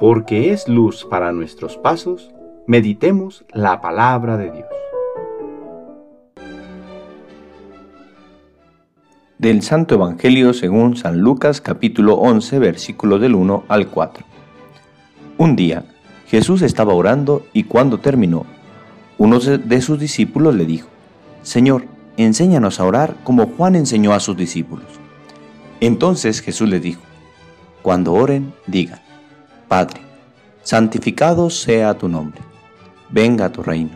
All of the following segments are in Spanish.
porque es luz para nuestros pasos, meditemos la palabra de Dios. Del Santo Evangelio según San Lucas capítulo 11 versículos del 1 al 4. Un día Jesús estaba orando y cuando terminó, uno de sus discípulos le dijo, Señor, enséñanos a orar como Juan enseñó a sus discípulos. Entonces Jesús les dijo, Cuando oren, digan, Padre, santificado sea tu nombre, venga tu reino.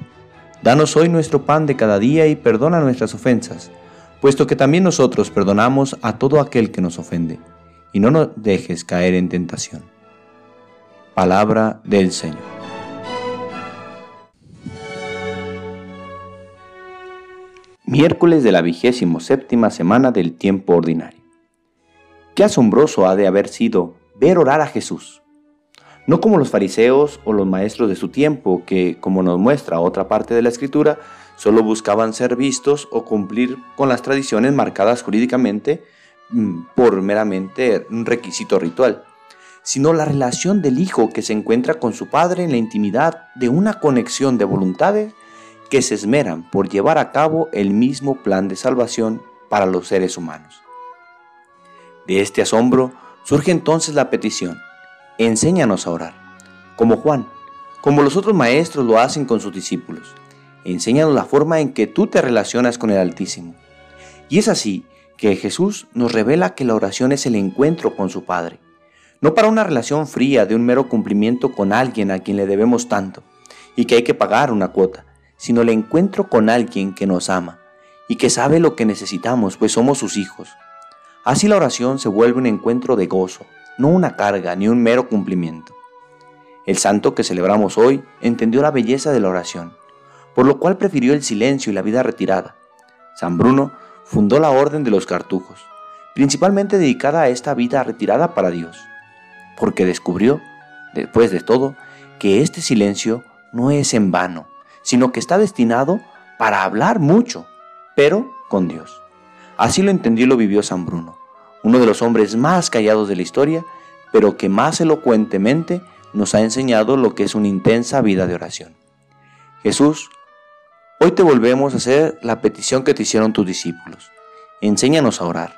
Danos hoy nuestro pan de cada día y perdona nuestras ofensas, puesto que también nosotros perdonamos a todo aquel que nos ofende, y no nos dejes caer en tentación. Palabra del Señor. Miércoles de la vigésimo séptima semana del tiempo ordinario. Qué asombroso ha de haber sido ver orar a Jesús no como los fariseos o los maestros de su tiempo, que, como nos muestra otra parte de la escritura, solo buscaban ser vistos o cumplir con las tradiciones marcadas jurídicamente mm, por meramente un requisito ritual, sino la relación del Hijo que se encuentra con su Padre en la intimidad de una conexión de voluntades que se esmeran por llevar a cabo el mismo plan de salvación para los seres humanos. De este asombro surge entonces la petición, enséñanos a orar, como Juan, como los otros maestros lo hacen con sus discípulos. Enséñanos la forma en que tú te relacionas con el Altísimo. Y es así que Jesús nos revela que la oración es el encuentro con su Padre, no para una relación fría de un mero cumplimiento con alguien a quien le debemos tanto y que hay que pagar una cuota, sino el encuentro con alguien que nos ama y que sabe lo que necesitamos, pues somos sus hijos. Así la oración se vuelve un encuentro de gozo, no una carga ni un mero cumplimiento. El santo que celebramos hoy entendió la belleza de la oración, por lo cual prefirió el silencio y la vida retirada. San Bruno fundó la Orden de los Cartujos, principalmente dedicada a esta vida retirada para Dios, porque descubrió, después de todo, que este silencio no es en vano, sino que está destinado para hablar mucho, pero con Dios. Así lo entendió y lo vivió San Bruno uno de los hombres más callados de la historia, pero que más elocuentemente nos ha enseñado lo que es una intensa vida de oración. Jesús, hoy te volvemos a hacer la petición que te hicieron tus discípulos. Enséñanos a orar,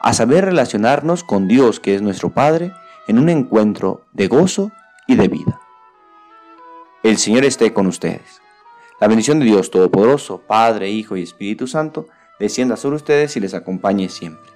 a saber relacionarnos con Dios, que es nuestro Padre, en un encuentro de gozo y de vida. El Señor esté con ustedes. La bendición de Dios Todopoderoso, Padre, Hijo y Espíritu Santo, descienda sobre ustedes y les acompañe siempre.